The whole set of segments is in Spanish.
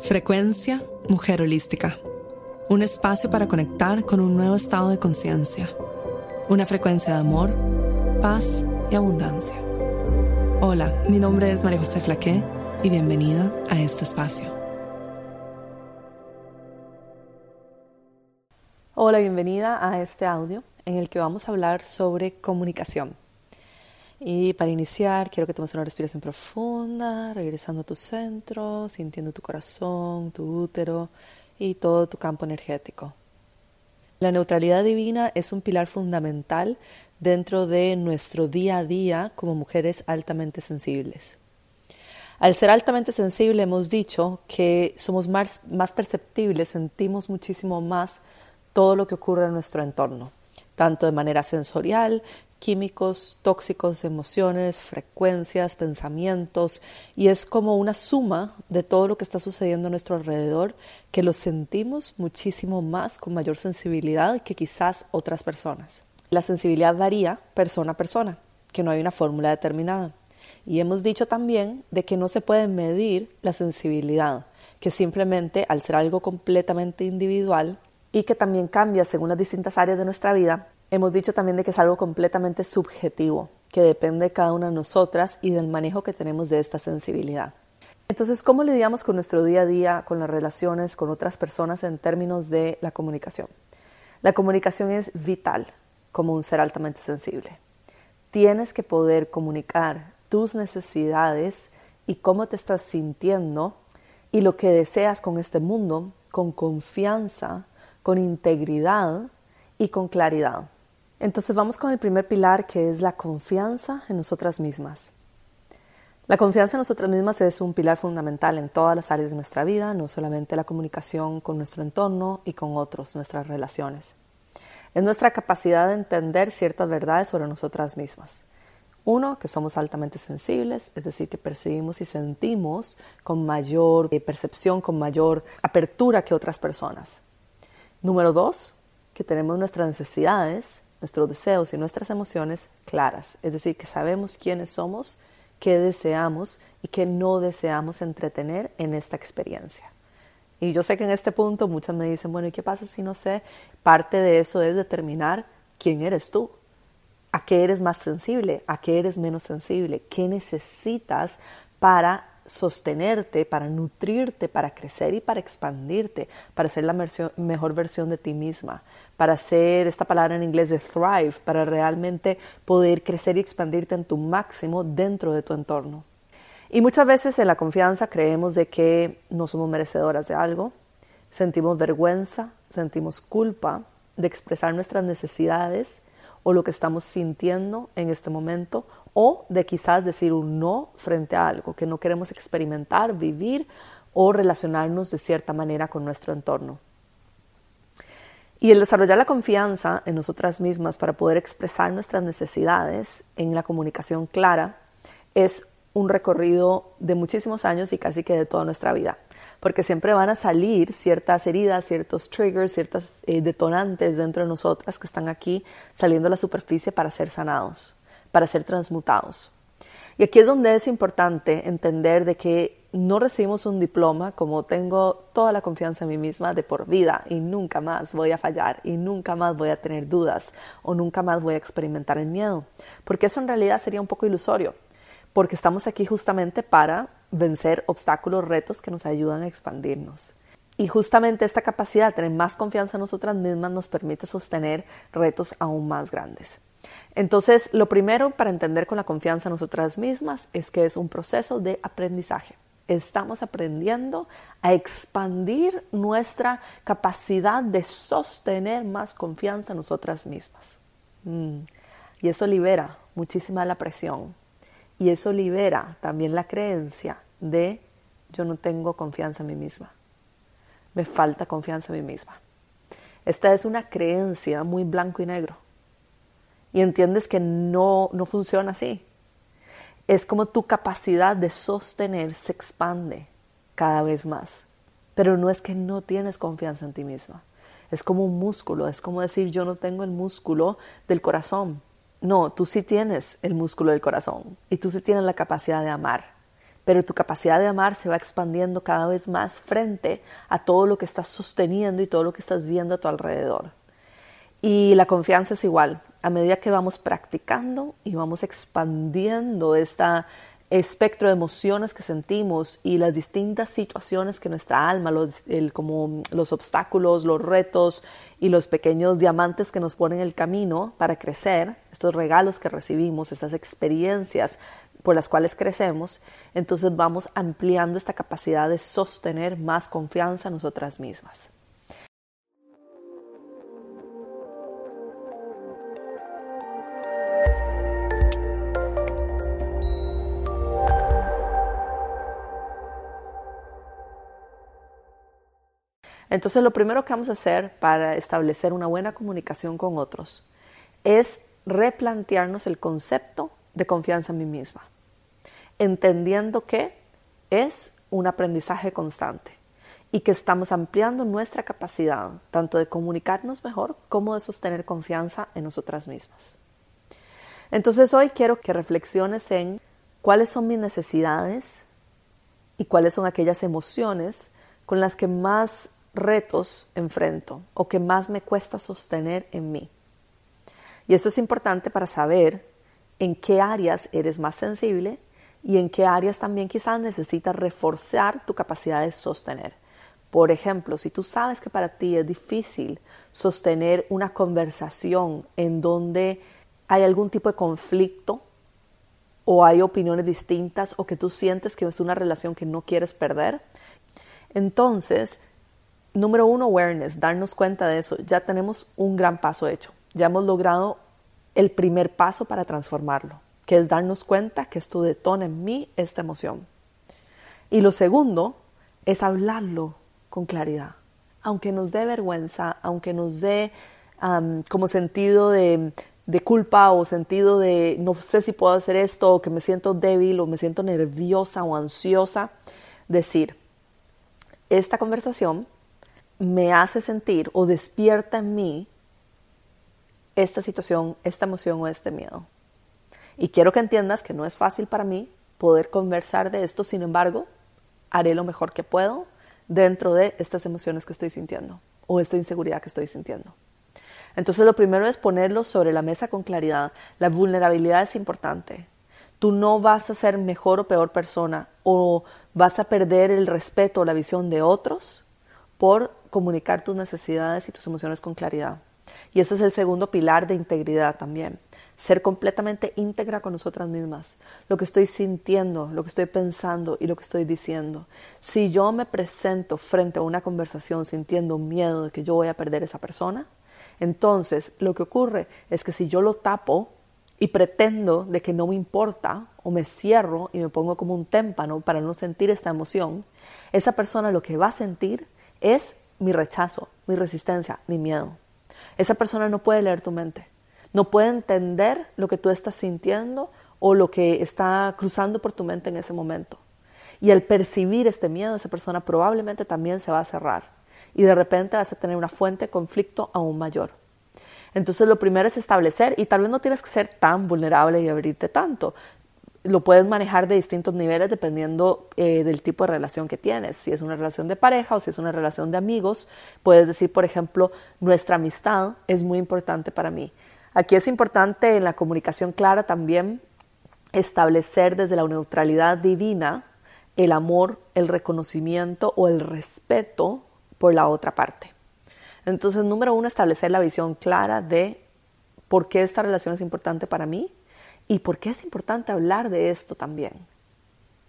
Frecuencia Mujer Holística. Un espacio para conectar con un nuevo estado de conciencia. Una frecuencia de amor, paz y abundancia. Hola, mi nombre es María José Flaqué y bienvenida a este espacio. Hola, bienvenida a este audio en el que vamos a hablar sobre comunicación. Y para iniciar, quiero que tomes una respiración profunda, regresando a tu centro, sintiendo tu corazón, tu útero y todo tu campo energético. La neutralidad divina es un pilar fundamental dentro de nuestro día a día como mujeres altamente sensibles. Al ser altamente sensible hemos dicho que somos más, más perceptibles, sentimos muchísimo más todo lo que ocurre en nuestro entorno, tanto de manera sensorial químicos tóxicos, emociones, frecuencias, pensamientos, y es como una suma de todo lo que está sucediendo a nuestro alrededor que lo sentimos muchísimo más con mayor sensibilidad que quizás otras personas. La sensibilidad varía persona a persona, que no hay una fórmula determinada. Y hemos dicho también de que no se puede medir la sensibilidad, que simplemente al ser algo completamente individual y que también cambia según las distintas áreas de nuestra vida, Hemos dicho también de que es algo completamente subjetivo, que depende de cada una de nosotras y del manejo que tenemos de esta sensibilidad. Entonces, ¿cómo lidiamos con nuestro día a día, con las relaciones con otras personas en términos de la comunicación? La comunicación es vital como un ser altamente sensible. Tienes que poder comunicar tus necesidades y cómo te estás sintiendo y lo que deseas con este mundo con confianza, con integridad y con claridad. Entonces vamos con el primer pilar que es la confianza en nosotras mismas. La confianza en nosotras mismas es un pilar fundamental en todas las áreas de nuestra vida, no solamente la comunicación con nuestro entorno y con otros, nuestras relaciones. Es nuestra capacidad de entender ciertas verdades sobre nosotras mismas. Uno, que somos altamente sensibles, es decir, que percibimos y sentimos con mayor eh, percepción, con mayor apertura que otras personas. Número dos, que tenemos nuestras necesidades nuestros deseos y nuestras emociones claras, es decir, que sabemos quiénes somos, qué deseamos y qué no deseamos entretener en esta experiencia. Y yo sé que en este punto muchas me dicen, bueno, ¿y qué pasa si no sé? Parte de eso es determinar quién eres tú, a qué eres más sensible, a qué eres menos sensible, qué necesitas para sostenerte, para nutrirte, para crecer y para expandirte, para ser la mejor versión de ti misma, para ser esta palabra en inglés de thrive, para realmente poder crecer y expandirte en tu máximo dentro de tu entorno. Y muchas veces en la confianza creemos de que no somos merecedoras de algo, sentimos vergüenza, sentimos culpa de expresar nuestras necesidades o lo que estamos sintiendo en este momento o de quizás decir un no frente a algo que no queremos experimentar, vivir o relacionarnos de cierta manera con nuestro entorno. Y el desarrollar la confianza en nosotras mismas para poder expresar nuestras necesidades en la comunicación clara es un recorrido de muchísimos años y casi que de toda nuestra vida, porque siempre van a salir ciertas heridas, ciertos triggers, ciertos eh, detonantes dentro de nosotras que están aquí saliendo a la superficie para ser sanados para ser transmutados. Y aquí es donde es importante entender de que no recibimos un diploma como tengo toda la confianza en mí misma de por vida y nunca más voy a fallar y nunca más voy a tener dudas o nunca más voy a experimentar el miedo, porque eso en realidad sería un poco ilusorio, porque estamos aquí justamente para vencer obstáculos, retos que nos ayudan a expandirnos. Y justamente esta capacidad de tener más confianza en nosotras mismas nos permite sostener retos aún más grandes. Entonces, lo primero para entender con la confianza en nosotras mismas es que es un proceso de aprendizaje. Estamos aprendiendo a expandir nuestra capacidad de sostener más confianza en nosotras mismas. Mm. Y eso libera muchísima la presión. Y eso libera también la creencia de yo no tengo confianza en mí misma. Me falta confianza en mí misma. Esta es una creencia muy blanco y negro y entiendes que no, no funciona así. Es como tu capacidad de sostener se expande cada vez más. Pero no es que no tienes confianza en ti misma. Es como un músculo, es como decir yo no tengo el músculo del corazón. No, tú sí tienes el músculo del corazón y tú sí tienes la capacidad de amar, pero tu capacidad de amar se va expandiendo cada vez más frente a todo lo que estás sosteniendo y todo lo que estás viendo a tu alrededor. Y la confianza es igual. A medida que vamos practicando y vamos expandiendo este espectro de emociones que sentimos y las distintas situaciones que nuestra alma, los, como los obstáculos, los retos y los pequeños diamantes que nos ponen en el camino para crecer, estos regalos que recibimos, estas experiencias por las cuales crecemos, entonces vamos ampliando esta capacidad de sostener más confianza en nosotras mismas. Entonces lo primero que vamos a hacer para establecer una buena comunicación con otros es replantearnos el concepto de confianza en mí misma, entendiendo que es un aprendizaje constante y que estamos ampliando nuestra capacidad tanto de comunicarnos mejor como de sostener confianza en nosotras mismas. Entonces hoy quiero que reflexiones en cuáles son mis necesidades y cuáles son aquellas emociones con las que más retos enfrento o que más me cuesta sostener en mí. Y esto es importante para saber en qué áreas eres más sensible y en qué áreas también quizás necesitas reforzar tu capacidad de sostener. Por ejemplo, si tú sabes que para ti es difícil sostener una conversación en donde hay algún tipo de conflicto o hay opiniones distintas o que tú sientes que es una relación que no quieres perder, entonces número uno, awareness, darnos cuenta de eso. Ya tenemos un gran paso hecho. Ya hemos logrado el primer paso para transformarlo, que es darnos cuenta que esto detona en mí esta emoción. Y lo segundo es hablarlo con claridad. Aunque nos dé vergüenza, aunque nos dé como sentido de, culpa o sentido de no sé si puedo hacer esto o que me siento débil o me siento nerviosa o ansiosa, decir, esta conversación me hace sentir o despierta en mí esta situación, esta emoción o este miedo. Y quiero que entiendas que no es fácil para mí poder conversar de esto, sin embargo, haré lo mejor que puedo dentro de estas emociones que estoy sintiendo o esta inseguridad que estoy sintiendo. Entonces lo primero es ponerlo sobre la mesa con claridad. La vulnerabilidad es importante. Tú no vas a ser mejor o peor persona o vas a perder el respeto o la visión de otros por comunicar tus necesidades y tus emociones con claridad. Y este es el segundo pilar de integridad también. Ser completamente íntegra con nosotras mismas. Lo que estoy sintiendo, lo que estoy pensando y lo que estoy diciendo. Si yo me presento frente a una conversación sintiendo miedo de que yo voy a perder esa persona, entonces lo que ocurre es que si yo lo tapo y pretendo de que no me importa o me cierro y me pongo como un témpano para no sentir esta emoción, esa persona lo que va a sentir es mi rechazo, mi resistencia, mi miedo. Esa persona no puede leer tu mente, no puede entender lo que tú estás sintiendo o lo que está cruzando por tu mente en ese momento. Y al percibir este miedo, esa persona probablemente también se va a cerrar y de repente vas a tener una fuente de conflicto aún mayor. Entonces lo primero es establecer, y tal vez no tienes que ser tan vulnerable y abrirte tanto, lo puedes manejar de distintos niveles dependiendo eh, del tipo de relación que tienes. Si es una relación de pareja o si es una relación de amigos, puedes decir, por ejemplo, nuestra amistad es muy importante para mí. Aquí es importante en la comunicación clara también establecer desde la neutralidad divina el amor, el reconocimiento o el respeto por la otra parte. Entonces, número uno, establecer la visión clara de por qué esta relación es importante para mí, ¿Y por qué es importante hablar de esto también?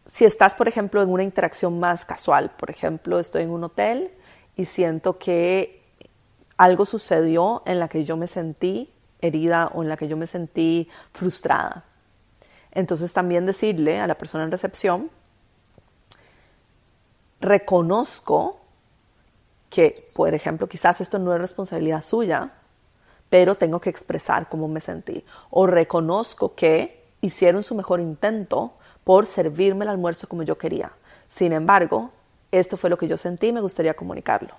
Si estás, por ejemplo, en una interacción más casual, por ejemplo, estoy en un hotel y siento que algo sucedió en la que yo me sentí herida o en la que yo me sentí frustrada. Entonces también decirle a la persona en recepción, reconozco que, por ejemplo, quizás esto no es responsabilidad suya, pero tengo que expresar cómo me sentí. O reconozco que hicieron su mejor intento por servirme el almuerzo como yo quería. Sin embargo, esto fue lo que yo sentí y me gustaría comunicarlo.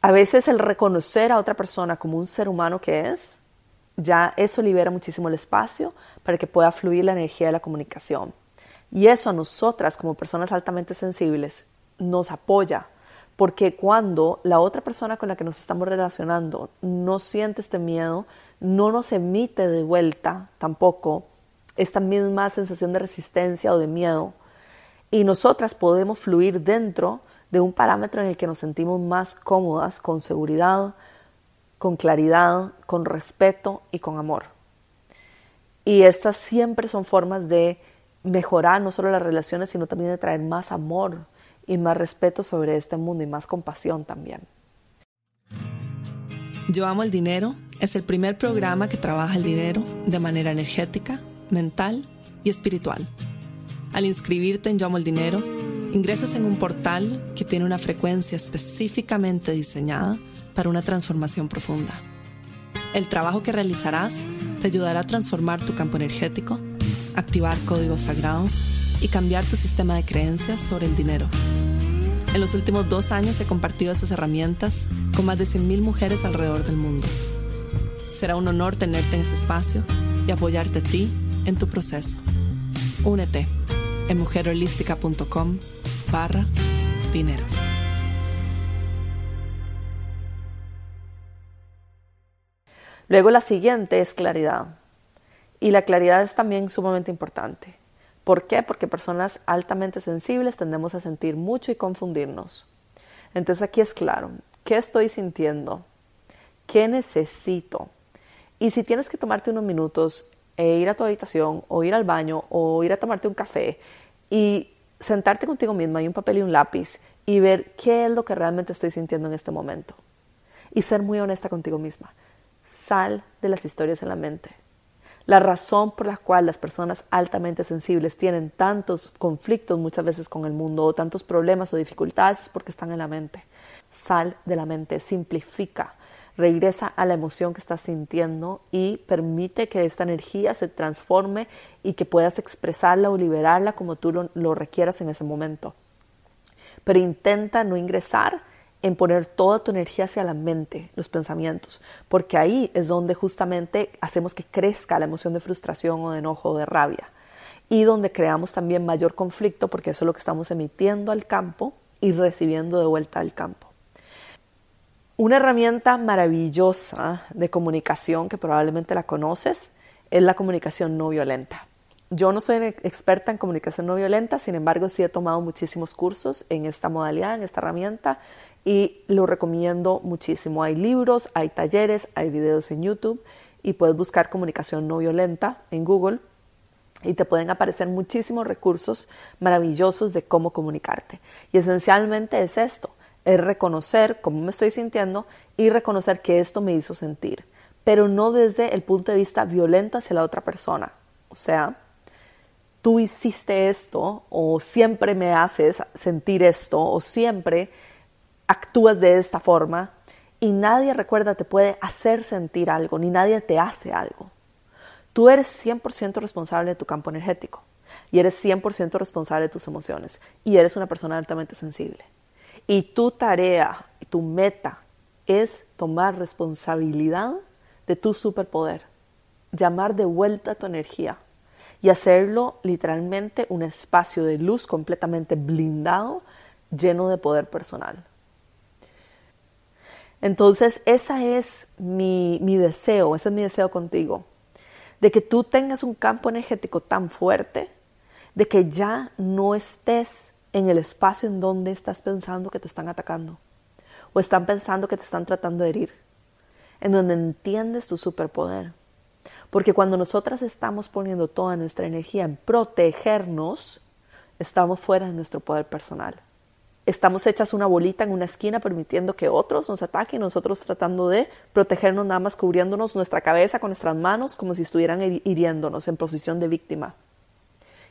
A veces el reconocer a otra persona como un ser humano que es, ya eso libera muchísimo el espacio para que pueda fluir la energía de la comunicación. Y eso a nosotras como personas altamente sensibles nos apoya, porque cuando la otra persona con la que nos estamos relacionando no siente este miedo, no nos emite de vuelta tampoco esta misma sensación de resistencia o de miedo, y nosotras podemos fluir dentro de un parámetro en el que nos sentimos más cómodas, con seguridad, con claridad, con respeto y con amor. Y estas siempre son formas de mejorar no solo las relaciones, sino también de traer más amor y más respeto sobre este mundo y más compasión también. Yo amo el dinero es el primer programa que trabaja el dinero de manera energética, mental y espiritual. Al inscribirte en Yo amo el dinero, ingresas en un portal que tiene una frecuencia específicamente diseñada para una transformación profunda. El trabajo que realizarás te ayudará a transformar tu campo energético, activar códigos sagrados y cambiar tu sistema de creencias sobre el dinero. En los últimos dos años he compartido estas herramientas con más de 100.000 mujeres alrededor del mundo. Será un honor tenerte en este espacio y apoyarte a ti en tu proceso. Únete en mujerholística.com barra dinero. Luego la siguiente es claridad. Y la claridad es también sumamente importante. ¿Por qué? Porque personas altamente sensibles tendemos a sentir mucho y confundirnos. Entonces aquí es claro, ¿qué estoy sintiendo? ¿Qué necesito? Y si tienes que tomarte unos minutos e ir a tu habitación o ir al baño o ir a tomarte un café y sentarte contigo misma y un papel y un lápiz y ver qué es lo que realmente estoy sintiendo en este momento. Y ser muy honesta contigo misma. Sal de las historias en la mente. La razón por la cual las personas altamente sensibles tienen tantos conflictos muchas veces con el mundo o tantos problemas o dificultades es porque están en la mente. Sal de la mente, simplifica, regresa a la emoción que estás sintiendo y permite que esta energía se transforme y que puedas expresarla o liberarla como tú lo, requieras en ese momento. Pero intenta no ingresar en poner toda tu energía hacia la mente, los pensamientos, porque ahí es donde justamente hacemos que crezca la emoción de frustración o de enojo o de rabia y donde creamos también mayor conflicto porque eso es lo que estamos emitiendo al campo y recibiendo de vuelta al campo. Una herramienta maravillosa de comunicación que probablemente la conoces es la comunicación no violenta. Yo no soy experta en comunicación no violenta, sin embargo sí he tomado muchísimos cursos en esta modalidad, en esta herramienta y lo recomiendo muchísimo. Hay libros, hay talleres, hay videos en YouTube y puedes buscar comunicación no violenta en Google y te pueden aparecer muchísimos recursos maravillosos de cómo comunicarte. Y esencialmente es esto, es reconocer cómo me estoy sintiendo y reconocer que esto me hizo sentir, pero no desde el punto de vista violento hacia la otra persona. O sea, tú hiciste esto o siempre me haces sentir esto o siempre actúas de esta forma y nadie, recuerda, te puede hacer sentir algo, ni nadie te hace algo. Tú eres 100% responsable de tu campo energético y eres 100% responsable de tus emociones y eres una persona altamente sensible. Y tu tarea, tu meta es tomar responsabilidad de tu superpoder, llamar de vuelta tu energía y hacerlo literalmente un espacio de luz completamente blindado, lleno de poder personal. Entonces, ese es mi, mi, deseo, ese es mi deseo contigo, de que tú tengas un campo energético tan fuerte, de que ya no estés en el espacio en donde estás pensando que te están atacando o están pensando que te están tratando de herir, en donde entiendes tu superpoder. Porque cuando nosotras estamos poniendo toda nuestra energía en protegernos, estamos fuera de nuestro poder personal. Estamos hechas una bolita en una esquina permitiendo que otros nos ataquen, nosotros tratando de protegernos nada más cubriéndonos nuestra cabeza con nuestras manos como si estuvieran hiriéndonos en posición de víctima.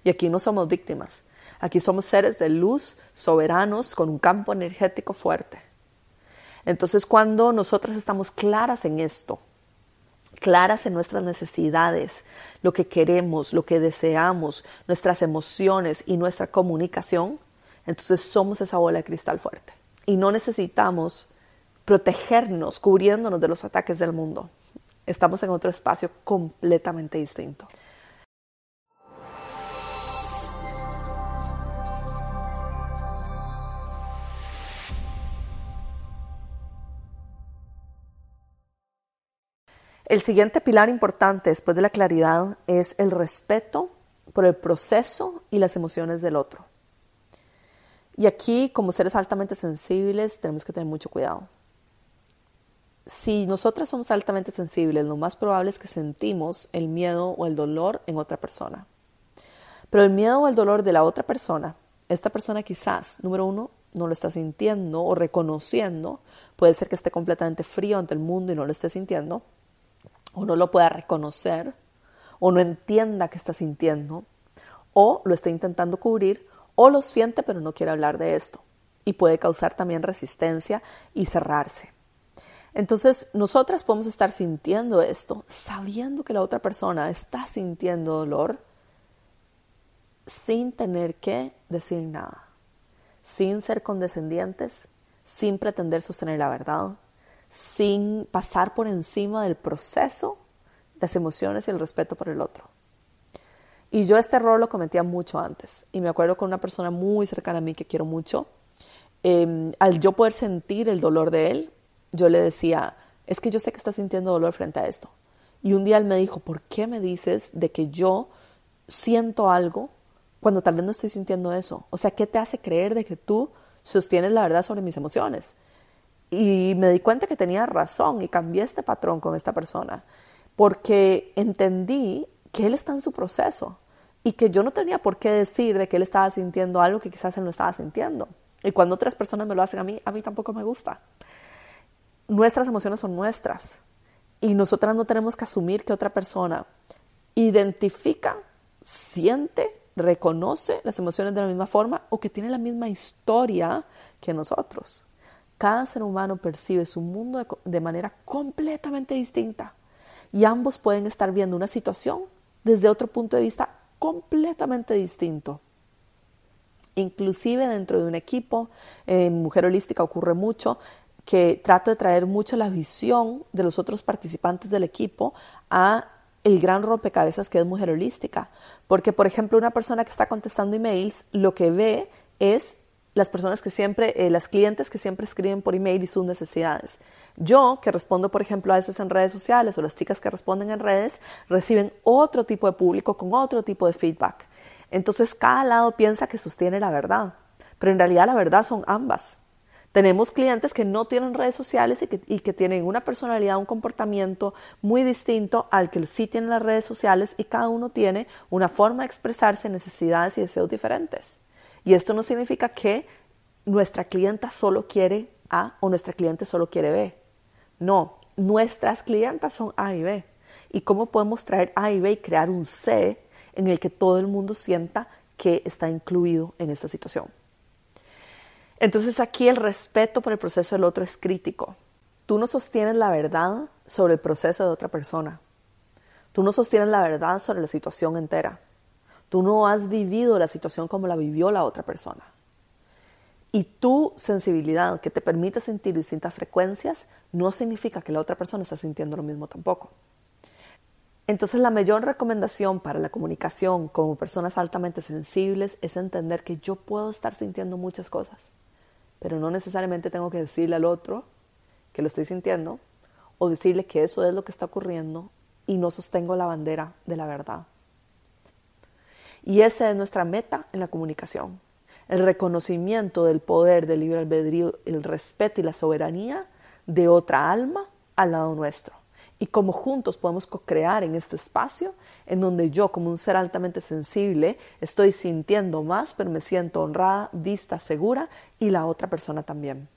Y aquí no somos víctimas, Aquí somos seres de luz, soberanos, con un campo energético fuerte. Entonces, cuando nosotras estamos claras en esto, claras en nuestras necesidades, lo que queremos, lo que deseamos, nuestras emociones y nuestra comunicación, entonces somos esa bola de cristal fuerte y no necesitamos protegernos cubriéndonos de los ataques del mundo. Estamos en otro espacio completamente distinto. El siguiente pilar importante después de la claridad es el respeto por el proceso y las emociones del otro. Y aquí, como seres altamente sensibles, tenemos que tener mucho cuidado. Si nosotras somos altamente sensibles, lo más probable es que sentimos el miedo o el dolor en otra persona. Pero el miedo o el dolor de la otra persona, esta persona quizás, número uno, no lo está sintiendo o reconociendo, puede ser que esté completamente frío ante el mundo y no lo esté sintiendo, o no lo pueda reconocer, o no entienda que está sintiendo, o lo está intentando cubrir, o lo siente pero no quiere hablar de esto, y puede causar también resistencia y cerrarse. Entonces, nosotras podemos estar sintiendo esto, sabiendo que la otra persona está sintiendo dolor, sin tener que decir nada, sin ser condescendientes, sin pretender sostener la verdad, sin pasar por encima del proceso, las emociones y el respeto por el otro. Y yo este error lo cometía mucho antes. Y me acuerdo con una persona muy cercana a mí que quiero mucho. Em, al yo poder sentir el dolor de él, yo le decía, es que yo sé que estás sintiendo dolor frente a esto. Y un día él me dijo, ¿por qué me dices de que yo siento algo cuando tal vez no estoy sintiendo eso? O sea, ¿qué te hace creer de que tú sostienes la verdad sobre mis emociones? Y me di cuenta que tenía razón y cambié este patrón con esta persona porque entendí que él está en su proceso y que yo no tenía por qué decir de que él estaba sintiendo algo que quizás él no estaba sintiendo. Y cuando otras personas me lo hacen a mí, a mí tampoco me gusta. Nuestras emociones son nuestras y nosotras no tenemos que asumir que otra persona identifica, siente, reconoce las emociones de la misma forma o que tiene la misma historia que nosotros. Cada ser humano percibe su mundo de, manera completamente distinta y ambos pueden estar viendo una situación desde otro punto de vista completamente distinto. Inclusive dentro de un equipo, en Mujer Holística ocurre mucho que trato de traer mucho la visión de los otros participantes del equipo a el gran rompecabezas que es Mujer Holística. Porque, por ejemplo, una persona que está contestando emails, lo que ve es las personas que siempre, eh, las clientes que siempre escriben por email y sus necesidades. Yo, que respondo, por ejemplo, a veces en redes sociales o las chicas que responden en redes, reciben otro tipo de público con otro tipo de feedback. Entonces, cada lado piensa que sostiene la verdad, pero en realidad la verdad son ambas. Tenemos clientes que no tienen redes sociales y que, y que, tienen una personalidad, un comportamiento muy distinto al que sí tienen las redes sociales y cada uno tiene una forma de expresarse, necesidades y deseos diferentes. Y esto no significa que nuestra clienta solo quiere A o nuestra cliente solo quiere B. No, nuestras clientas son A y B. ¿Y cómo podemos traer A y B y crear un C en el que todo el mundo sienta que está incluido en esta situación? Entonces aquí el respeto por el proceso del otro es crítico. Tú no sostienes la verdad sobre el proceso de otra persona. Tú no sostienes la verdad sobre la situación entera. Tú no has vivido la situación como la vivió la otra persona. Y tu sensibilidad que te permite sentir distintas frecuencias no significa que la otra persona está sintiendo lo mismo tampoco. Entonces la mayor recomendación para la comunicación como personas altamente sensibles es entender que yo puedo estar sintiendo muchas cosas, pero no necesariamente tengo que decirle al otro que lo estoy sintiendo o decirle que eso es lo que está ocurriendo y no sostengo la bandera de la verdad. Y esa es nuestra meta en la comunicación. El reconocimiento del poder del libre albedrío, el respeto y la soberanía de otra alma al lado nuestro. Y cómo juntos podemos co-crear en este espacio en donde yo, como un ser altamente sensible, estoy sintiendo más, pero me siento honrada, vista, segura y la otra persona también.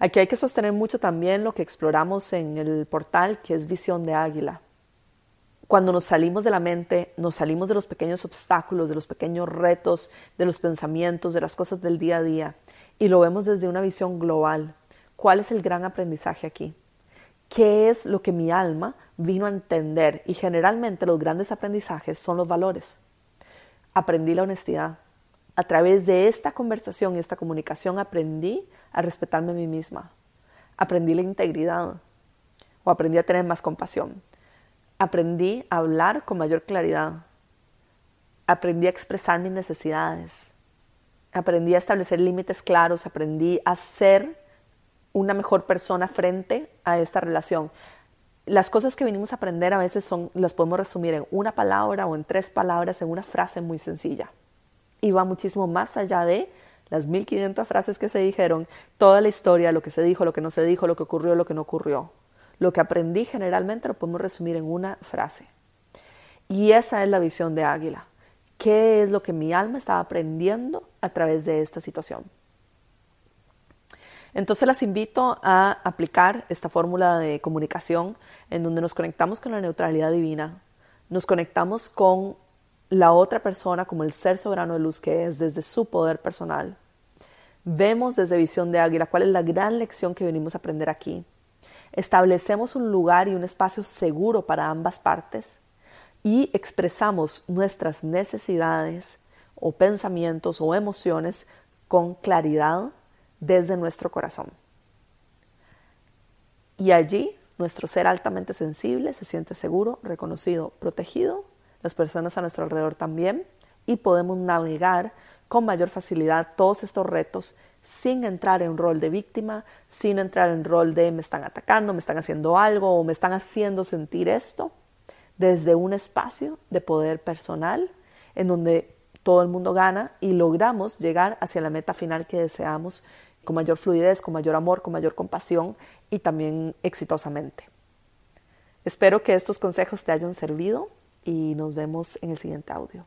Aquí hay que sostener mucho también lo que exploramos en el portal, que es visión de águila cuando nos salimos de la mente, nos salimos de los pequeños obstáculos, de los pequeños retos, de los pensamientos, de las cosas del día a día, y lo vemos desde una visión global. ¿Cuál es el gran aprendizaje aquí? ¿Qué es lo que mi alma vino a entender? Y generalmente los grandes aprendizajes son los valores. Aprendí la honestidad. A través de esta conversación y esta comunicación aprendí a respetarme a mí misma. Aprendí la integridad o aprendí a tener más compasión Aprendí a hablar con mayor claridad. Aprendí a expresar mis necesidades. Aprendí a establecer límites claros. Aprendí a ser una mejor persona frente a esta relación. las cosas que venimos a aprender a veces son, las podemos resumir en una palabra o en tres palabras, en una frase muy sencilla. Y va muchísimo más allá de las 1500 frases que se dijeron, toda la historia, lo que se dijo, lo que no se dijo, lo que ocurrió, lo que no ocurrió. Lo que aprendí generalmente lo podemos resumir en una frase. Y esa es la visión de Águila. ¿Qué es lo que mi alma estaba aprendiendo a través de esta situación? Entonces las invito a aplicar esta fórmula de comunicación en donde nos conectamos con la neutralidad divina, nos conectamos con la otra persona como el ser soberano de luz que es desde su poder personal. Vemos desde visión de águila cuál es la gran lección que venimos a aprender aquí. Establecemos un lugar y un espacio seguro para ambas partes y expresamos nuestras necesidades o pensamientos o emociones con claridad desde nuestro corazón. Y allí nuestro ser altamente sensible se siente seguro, reconocido, protegido, las personas a nuestro alrededor también, y podemos navegar con mayor facilidad todos estos retos sin entrar en rol de víctima, sin entrar en rol de me están atacando, me están haciendo algo o me están haciendo sentir esto, desde un espacio de poder personal en donde todo el mundo gana y logramos llegar hacia la meta final que deseamos con mayor fluidez, con mayor amor, con mayor compasión y también exitosamente. Espero que estos consejos te hayan servido y nos vemos en el siguiente audio.